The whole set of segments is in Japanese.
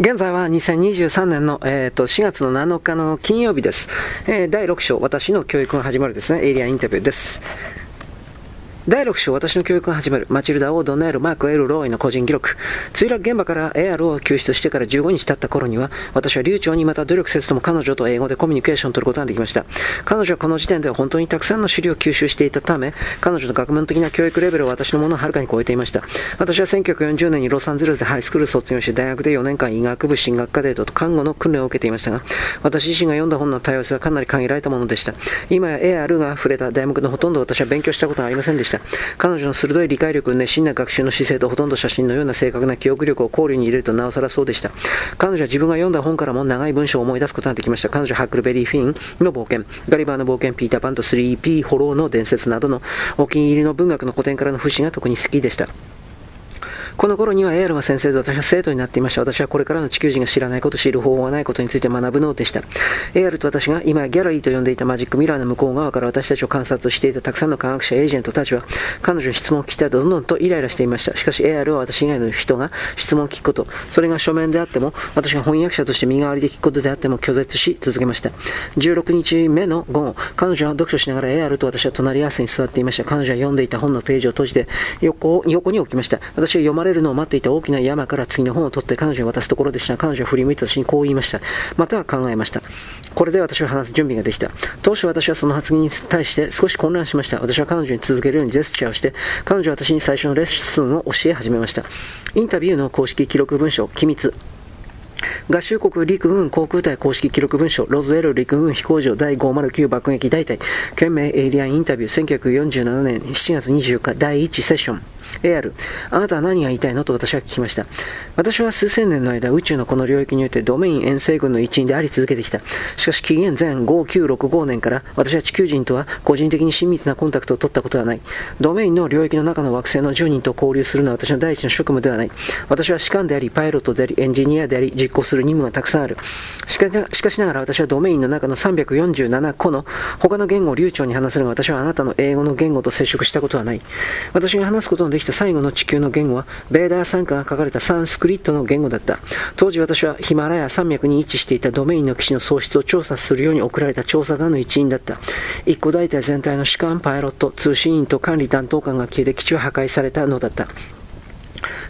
現在は2023年の、えーと、4月の7日の金曜日です、えー、第6章、私の教育が始まるですね、エイリアンインタビューです。第6章、私の教育が始まる。マチルダ・オー・ドネール・マーク・エル・ローイの個人記録。墜落現場から AR を救出してから15日経った頃には、私は流暢にまた努力せずとも彼女と英語でコミュニケーションを取ることができました。彼女はこの時点では本当にたくさんの資料を吸収していたため、彼女の学問的な教育レベルは私のものをはるかに超えていました。私は1940年にロサンゼルスでハイスクール卒業し、大学で4年間医学部進学科デートと看護の訓練を受けていましたが、私自身が読んだ本の多様性はかなり限られたものでした。今や AR が触れた題目のほとんど私は勉強したことがありませんでした。彼女の鋭い理解力、熱心な学習の姿勢とほとんど写真のような正確な記憶力を考慮に入れるとなおさらそうでした。彼女は自分が読んだ本からも長い文章を思い出すことができました。彼女はハックルベリー・フィンの冒険、ガリバーの冒険、ピーター・パンと 3P ホローの伝説などのお気に入りの文学の古典からの節が特に好きでした。この頃にはエアルが先生と私は生徒になっていました。私はこれからの地球人が知らないこと、知る方法がないことについて学ぶのでした。エアルと私が今ギャラリーと呼んでいたマジックミラーの向こう側から私たちを観察していたたくさんの科学者、エージェントたちは彼女に質問を聞きたいとどんどんとイライラしていました。しかしエアルは私以外の人が質問を聞くこと、それが書面であっても、私が翻訳者として身代わりで聞くことであっても拒絶し続けました。16日目の午後、彼女は読書しながらエアルと私は隣り合わせに座っていました。彼女は読んでいた本のページを閉じて横横に置きました。私は読まれるのを待っていた大きな山から次の本を取って彼女に渡すところでした。彼女は振り向いた私にこう言いました。または考えました。これで私は話す準備ができた。当初私はその発言に対して少し混乱しました。私は彼女に続けるようにジェスチャーをして、彼女は私に最初のレッスンを教え始めました。インタビューの公式記録文書、機密。合衆国陸軍航空隊公式記録文書、ロズウェル陸軍飛行場第509爆撃大隊、懸命エイリアンインタビュー1947年7月24日第1セッション。AR、あなたは何が言いたいのと私は聞きました。私は数千年の間、宇宙のこの領域においてドメイン遠征軍の一員であり続けてきた。しかし、紀元前5965年から、私は地球人とは個人的に親密なコンタクトを取ったことはない。ドメインの領域の中の惑星の10人と交流するのは私の第一の職務ではない。私は士官であり、パイロットであり、エンジニアであり、実行する任務がたくさんある。しかしかしながら私はドメインの中の347個の他の言語を流暢に話せるが、私はあなたの英語の言語と接触したことはない。私が話すことのできた最後の地球の言語は、ベーダー参加が書かれたサンスクリットの言語だった。当時私はヒマラヤ山脈に位置していたドメインの基地の喪失を調査するように送られた調査団の一員だった。一個大隊全体の士官、パイロット、通信員と管理担当官が消えて基地は破壊されたのだった。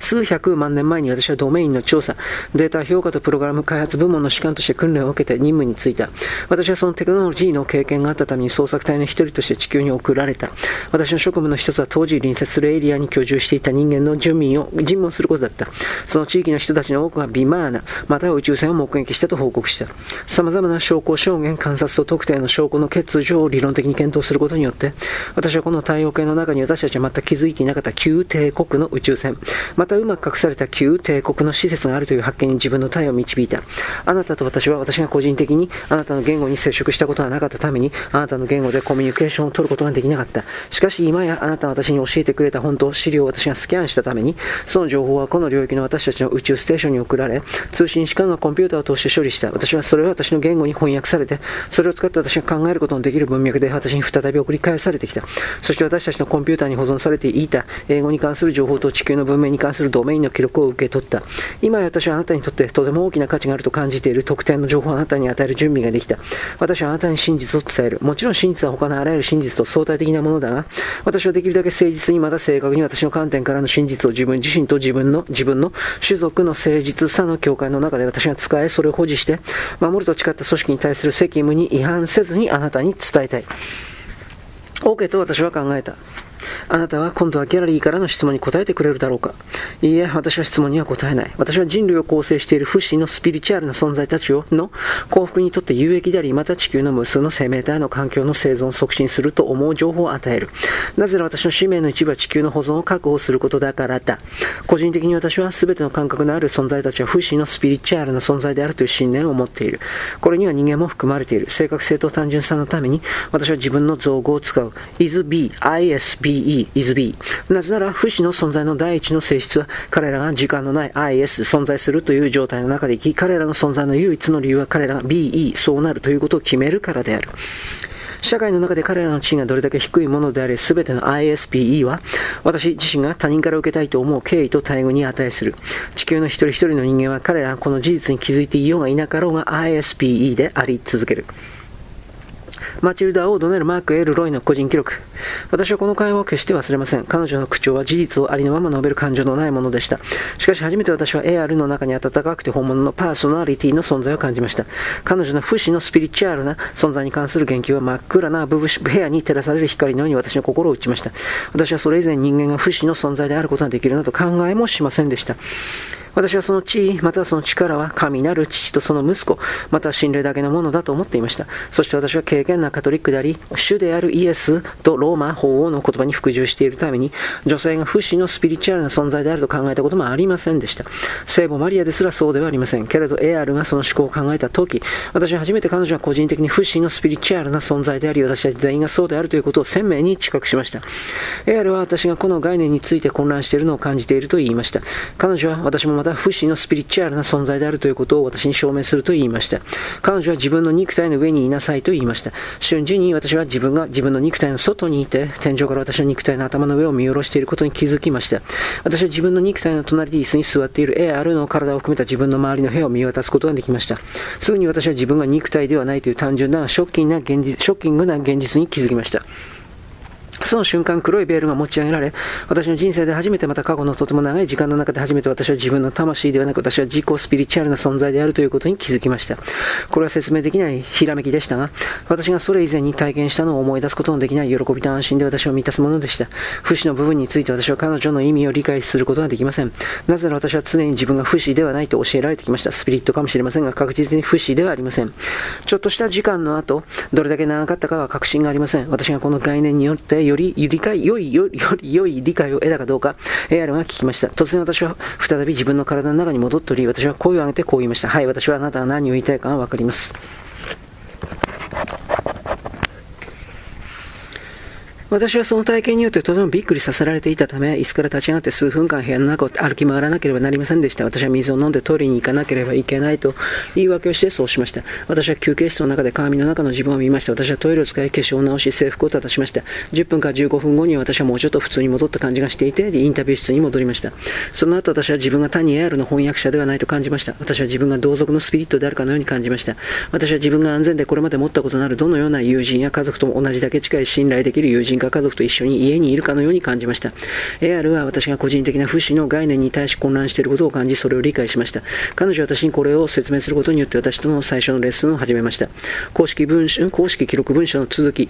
数百万年前に私はドメインの調査、データ評価とプログラム開発部門の士官として訓練を受けて任務に就いた。私はそのテクノロジーの経験があったために捜索隊の一人として地球に送られた。私の職務の一つは当時隣接するエリアに居住していた人間の住民を尋問することだった。その地域の人たちの多くがビマーナ、または宇宙船を目撃したと報告した。様々な証拠証言、観察と特定の証拠の欠如を理論的に検討することによって、私はこの太陽系の中に私たちは全く気づいていなかった旧帝国の宇宙船、またうまく隠された旧帝国の施設があるという発見に自分の体を導いた。あなたと私は私が個人的にあなたの言語に接触したことはなかったために、あなたの言語でコミュニケーションを取ることができなかった。しかし今やあなたは私に教えてくれた本当、資料を私がスキャンしたために、その情報はこの領域の私たちの宇宙ステーションに送られ、通信士官がコンピューターを通して処理した。私はそれを私の言語に翻訳されて、それを使って私が考えることのできる文脈で私に再び送り返されてきた。そして私たちのコンピューターに保存されていた英語に関する情報と地球の文明に関するドメインの記録を受け取った。今私はあなたにとってとても大きな価値があると感じている特典の情報をあなたに与える準備ができた。私はあなたに真実を伝える。もちろん真実は他のあらゆる真実と相対的なものだが、私はできるだけ誠実にまた正確に私の観点からの真実を自分自身と自分の、自分の種族の誠実さの境界の中で私が使え、それを保持して、守ると誓った組織に対する責務に違反せずにあなたに伝えたい。OK と私は考えた。あなたは今度はギャラリーからの質問に答えてくれるだろうか？いいえ、私は質問には答えない。私は人類を構成している不死のスピリチュアルな存在たちをの幸福にとって有益であり、また地球の無数の生命体の環境の生存を促進すると思う情報を与える。なぜなら私の使命の一部は地球の保存を確保することだからだ？個人的に私は全ての感覚のある存在たちは不死のスピリチュアルな存在であるという信念を持っている。これには人間も含まれている。正確性と単純さのために私は自分の造語を使う。is be, BE is B。なぜなら、不死の存在の第一の性質は、彼らが時間のない is 存在するという状態の中で生き、彼らの存在の唯一の理由は彼らが be そうなるということを決めるからである。社会の中で彼らの地位がどれだけ低いものであれ、すべての ISPE は、私自身が他人から受けたいと思う敬意と待遇に値する。地球の一人一人の人間は彼らはこの事実に気づいていようがいなかろうが ISPE であり続ける。マチルダ・オードネル・マーク・エル・ロイの個人記録。私はこの会話を決して忘れません。彼女の口調は事実をありのまま述べる感情のないものでした。しかし初めて私は AR の中に温かくて本物のパーソナリティの存在を感じました。彼女の不死のスピリチュアルな存在に関する言及は真っ暗な部部屋に照らされる光のように私の心を打ちました。私はそれ以前人間が不死の存在であることができるなど考えもしませんでした。私はその地位、またはその力は神なる父とその息子、または神霊だけのものだと思っていました。そして私は敬虔なカトリックであり、主であるイエスとローマ法王の言葉に服従しているために、女性が不死のスピリチュアルな存在であると考えたこともありませんでした。聖母マリアですらそうではありません。けれど、エアルがその思考を考えたとき、私は初めて彼女は個人的に不死のスピリチュアルな存在であり、私たち全員がそうであるということを鮮明に知覚しました。エアルは私がこの概念について混乱しているのを感じていると言いました。彼女は私もまた不死のスピリチュアルな存在であるということを私に証明すると言いました。彼女は自分の肉体の上にいなさいと言いました。瞬時に私は自分が自分の肉体の外にいて、天井から私の肉体の頭の上を見下ろしていることに気づきました。私は自分の肉体の隣で椅子に座っている AR の体を含めた自分の周りの部屋を見渡すことができました。すぐに私は自分が肉体ではないという単純なショッキングな現実ショッキングな現実に気づきました。その瞬間、黒いベールが持ち上げられ、私の人生で初めてまた過去のとても長い時間の中で初めて私は自分の魂ではなく私は自己スピリチュアルな存在であるということに気づきました。これは説明できないひらめきでしたが、私がそれ以前に体験したのを思い出すことのできない喜びと安心で私を満たすものでした。不死の部分について私は彼女の意味を理解することができません。なぜなら私は常に自分が不死ではないと教えられてきました。スピリットかもしれませんが、確実に不死ではありません。ちょっとした時間の後、どれだけ長かったかは確信がありません。私がこの概念によってより理解、良い、より良い理解を得たかどうか、エアルが聞きました。突然私は再び自分の体の中に戻っており、私は声を上げてこう言いました。はい、私はあなたが何を言いたいかがわかります。私はその体験によってとてもびっくりさせられていたため、椅子から立ち上がって数分間部屋の中を歩き回らなければなりませんでした。私は水を飲んでトイレに行かなければいけないと言い訳をしてそうしました。私は休憩室の中で鏡の中の自分を見ました。私はトイレを使い化粧を直し制服を立たしました。10分か15分後に私はもうちょっと普通に戻った感じがしていて、インタビュー室に戻りました。その後私は自分が単にエアルの翻訳者ではないと感じました。私は自分が同族のスピリットであるかのように感じました。私は自分が安全でこれまで持ったことのあるどのような友人や家族とも同じだけ近い信頼できる友人画家族と一緒に家にいるかのように感じました。AR は私が個人的な不死の概念に対し混乱していることを感じ、それを理解しました。彼女は私にこれを説明することによって私との最初のレッスンを始めました。公式文書、公式記録文書の続き。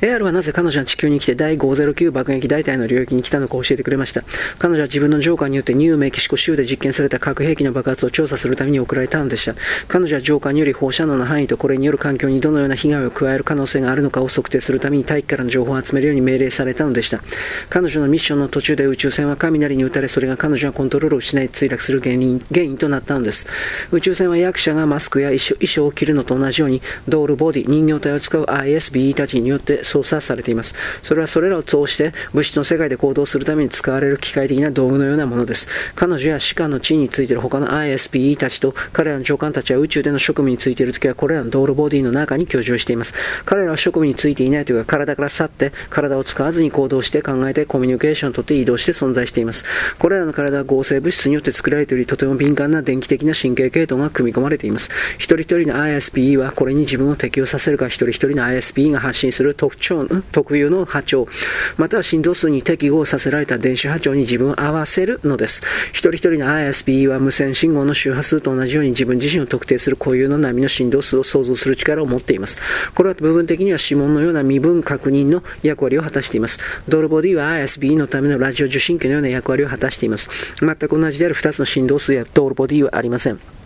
AR はなぜ彼女は地球に来て第509爆撃大隊の領域に来たのか教えてくれました。彼女は自分のジョーカーによってニューメキシコ州で実験された核兵器の爆発を調査するために送られたのでした。彼女はジョーカーにより放射能の範囲とこれによる環境にどのような被害を加える可能性があるのかを測定するために大気からの情報を集めるように命令されたのでした。彼女のミッションの途中で宇宙船は雷に打たれ、それが彼女がコントロールを失い墜落する原因原因となったのです。宇宙船は役者がマスクや衣装を着るのと同じように、ドールボディ、人形体を使う ISBE たちによって操作されています。それはそれらを通して物質の世界で行動するために使われる機械的な道具のようなものです。彼女や士官の地位についている他の ISPE たちと彼らの長官たちは宇宙での職務についているときはこれらの道路ボディの中に居住しています。彼らは職務についていないというか体から去って体を使わずに行動して考えてコミュニケーションをとって移動して存在しています。これらの体は合成物質によって作られておりとても敏感な電気的な神経系統が組み込まれています。一人一人の ISPE はこれに自分を適用させるか一人一人の ISPE が発信する特徴、特有の波長、または振動数に適合させられた電子波長に自分を合わせるのです。一人一人の ISPE は無線信号の周波数と同じように自分自身を特定する固有の波の振動数を想像する力を持っています。これは部分的には指紋のような身分確認の役割を果たしています。ドールボディは ISBE のためのラジオ受信機のような役割を果たしています。全く同じである2つの振動数やドールボディはありません。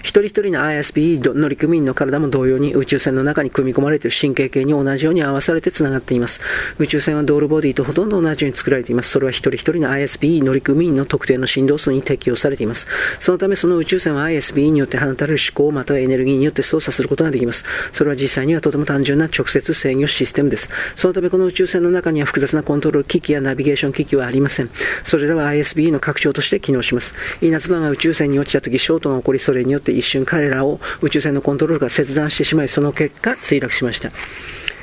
一人一人の ISP 乗組員の体も同様に宇宙船の中に組み込まれている神経系に同じように合わされて繋がっています。宇宙船はドールボディとほとんど同じように作られています。それは一人一人の ISP 乗組員の特定の振動数に適用されています。そのためその宇宙船は ISB によって放たれる思考またはエネルギーによって操作することができます。それは実際にはとても単純な直接制御システムです。そのためこの宇宙船の中には複雑なコントロール機器やナビゲーション機器はありません。それらは ISB の拡張として機能します。稲妻が宇宙船に落ちた時、ショートが起こり、それによって一瞬彼らを宇宙船のコントロールが切断してしまい、その結果墜落しました。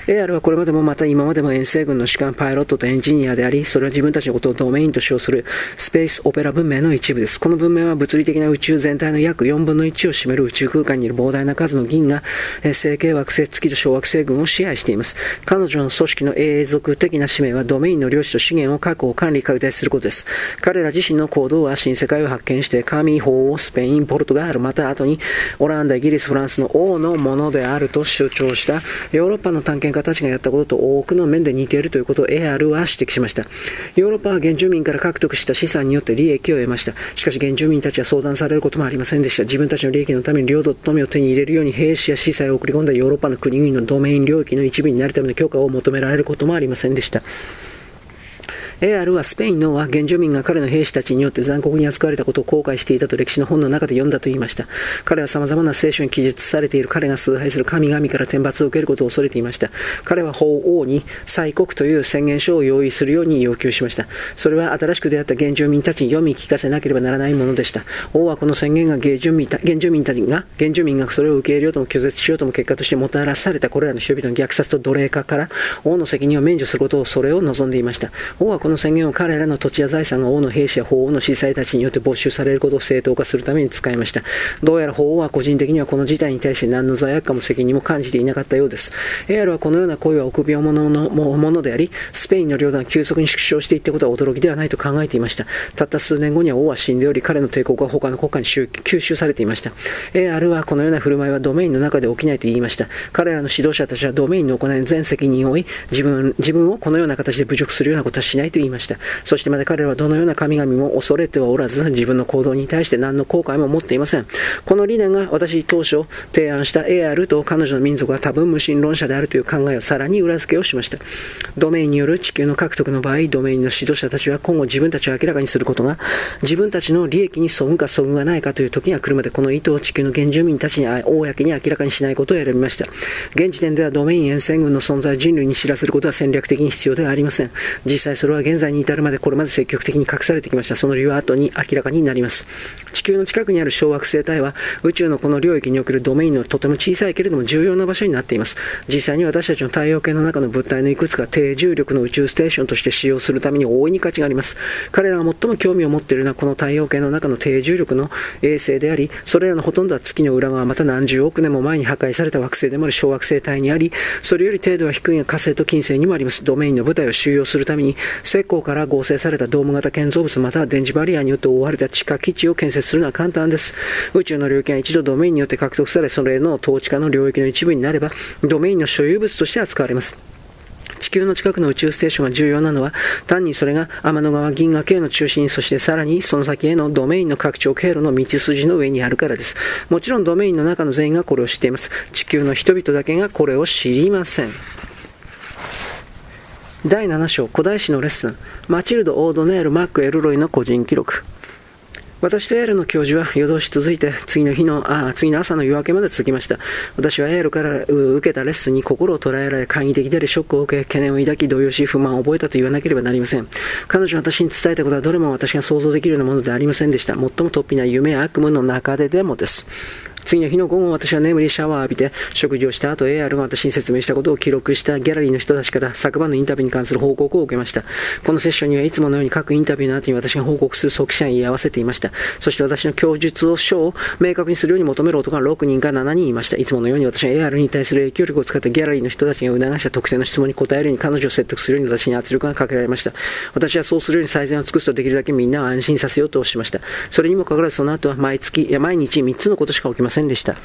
AR はこれまでもまた今までも遠征軍の主幹パイロットとエンジニアであり、それは自分たちのことをドメインと称するスペースオペラ文明の一部です。この文明は物理的な宇宙全体の約4分の1を占める宇宙空間にいる膨大な数の銀河、星系惑星、月と小惑星群を支配しています。彼女の組織の永続的な使命はドメインの領地と資源を確保、管理、拡大することです。彼ら自身の行動は新世界を発見して、神、法をスペイン、ポルトガル、また後にオランダ、イギリス、フランスの王のものであると主張したヨーロッパの探検家たちがやったことと多くの面で似ているということを AR は指摘しました。ヨーロッパは原住民から獲得した資産によって利益を得ました。しかし原住民たちは相談されることもありませんでした。自分たちの利益のために領土と富を手に入れるように兵士や司祭を送り込んだヨーロッパの国々のドメイン領域の一部になるための許可を求められることもありませんでした。AR はスペインのは原住民が彼の兵士たちによって残酷に扱われたことを後悔していたと歴史の本の中で読んだと言いました。彼は様々な聖書に記述されている彼が崇拝する神々から天罰を受けることを恐れていました。彼は法王に祭国という宣言書を用意するように要求しました。それは新しく出会った原住民たちに読み聞かせなければならないものでした。王はこの宣言が原住民た原住民たちが、原住民がそれを受け入れようとも拒絶しようとも結果としてもたらされたこれらの人々の虐殺と奴隷化から王の責任を免除することをそれを望んでいました。王はこのの宣言を彼らの土地や財産が王の兵士や法王の司祭たちによって没収されることを正当化するために使いました。どうやら法王は個人的にはこの事態に対して何の罪悪感も責任も感じていなかったようです。エアルはこのような行為は臆病者のものであり、スペインの領土が急速に縮小していったことは驚きではないと考えていました。たった数年後には王は死んでおり、彼の帝国は他の国家に吸収されていました。エアルはこのような振る舞いはドメインの中で起きないと言いました。彼らの指導者たちはドメインの行いに全責任を負い、自分自分をこのような形で侮辱するようなことはしないとと言いました。そしてまた彼らはどのような神々も恐れてはおらず、自分の行動に対して何の後悔も持っていません。この理念が私当初提案した AR と彼女の民族は多分無神論者であるという考えをさらに裏付けをしました。ドメインによる地球の獲得の場合、ドメインの指導者たちは今後自分たちを明らかにすることが、自分たちの利益に損か損がないかという時が来るまで、この意図を地球の原住民たちに公に明らかにしないことを選びました。現時点ではドメイン沿線軍の存在を人類に知らせることは戦略的に必要ではありません。実際それは現在に至るまでこれまで積極的に隠されてきました。その理由は後に明らかになります。地球の近くにある小惑星帯は宇宙のこの領域におけるドメインのとても小さいけれども重要な場所になっています。実際に私たちの太陽系の中の物体のいくつか低重力の宇宙ステーションとして使用するために大いに価値があります。彼らが最も興味を持っているのはこの太陽系の中の低重力の衛星であり、それらのほとんどは月の裏側また何十億年も前に破壊された惑星でもある小惑星帯にあり、それより程度は低い火星と金星にもあります。ドメインの部隊を収容するために、石膏から合成されたドーム型建造物または電磁バリアによって覆われた地下基地を建設するのは簡単です。宇宙の領域が一度ドメインによって獲得され、それの統治下の領域の一部になれば、ドメインの所有物として扱われます。地球の近くの宇宙ステーションが重要なのは、単にそれが天の川銀河系の中心、そしてさらにその先へのドメインの拡張経路の道筋の上にあるからです。もちろんドメインの中の全員がこれを知っています。地球の人々だけがこれを知りません。第7章古代史のレッスン。マチルド・オードネール・マック・エルロイの個人記録。私とエールの教授は夜通し続いて次の日のあ次の朝の夜明けまで続きました。私はエールから受けたレッスンに心を捉えられ簡易的でありショックを受け懸念を抱き動揺し不満を覚えたと言わなければなりません。彼女は私に伝えたことはどれも私が想像できるようなものではありませんでした。最も突飛な夢や悪夢の中ででもです。次の日の午後、私は眠りシャワーを浴びて、食事をした後、AR が私に説明したことを記録したギャラリーの人たちから昨晩のインタビューに関する報告を受けました。このセッションにはいつものように各インタビューの後に私が報告する即者に言い合わせていました。そして私の供述を書を明確にするように求める男が6人か7人いました。いつものように私は AR に対する影響力を使ってギャラリーの人たちが促した特定の質問に答えるように彼女を説得するように私に圧力がかけられました。私はそうするように最善を尽くすとできるだけみんなを安心させようとしました。それにもかかわらずその後は毎月、いや毎日3つのことしか起きませんせんでした。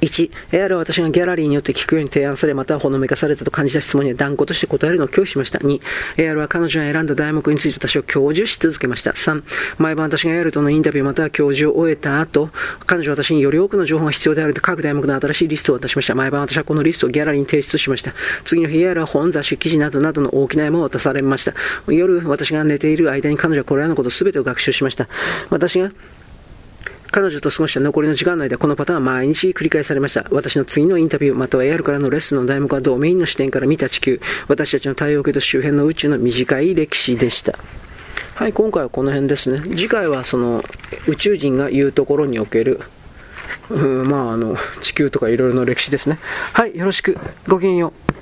1、AR は私がギャラリーによって聞くように提案され、またはほのめかされたと感じた質問には断固として答えるのを拒否しました。2、AR は彼女が選んだ題目について私を教授し続けました。3、毎晩私が AR とのインタビューまたは教授を終えた後、彼女は私により多くの情報が必要であると各題目の新しいリストを渡しました。毎晩私はこのリストをギャラリーに提出しました。次の日、AR は本、雑誌、記事などなどの大きな山を渡されました。夜、私が寝ている間に彼女はこれらのこと全てを学習しました。私が彼女と過ごした残りの時間の間、このパターンは毎日繰り返されました。私の次のインタビュー、または AR からのレッスンの題目はドメインの視点から見た地球、私たちの太陽系と周辺の宇宙の短い歴史でした。はい、今回はこの辺ですね。次回はその宇宙人が言うところにおけるうん、まあ、あの、地球とかいろいろの歴史ですね。はい、よろしく。ごきげんよう。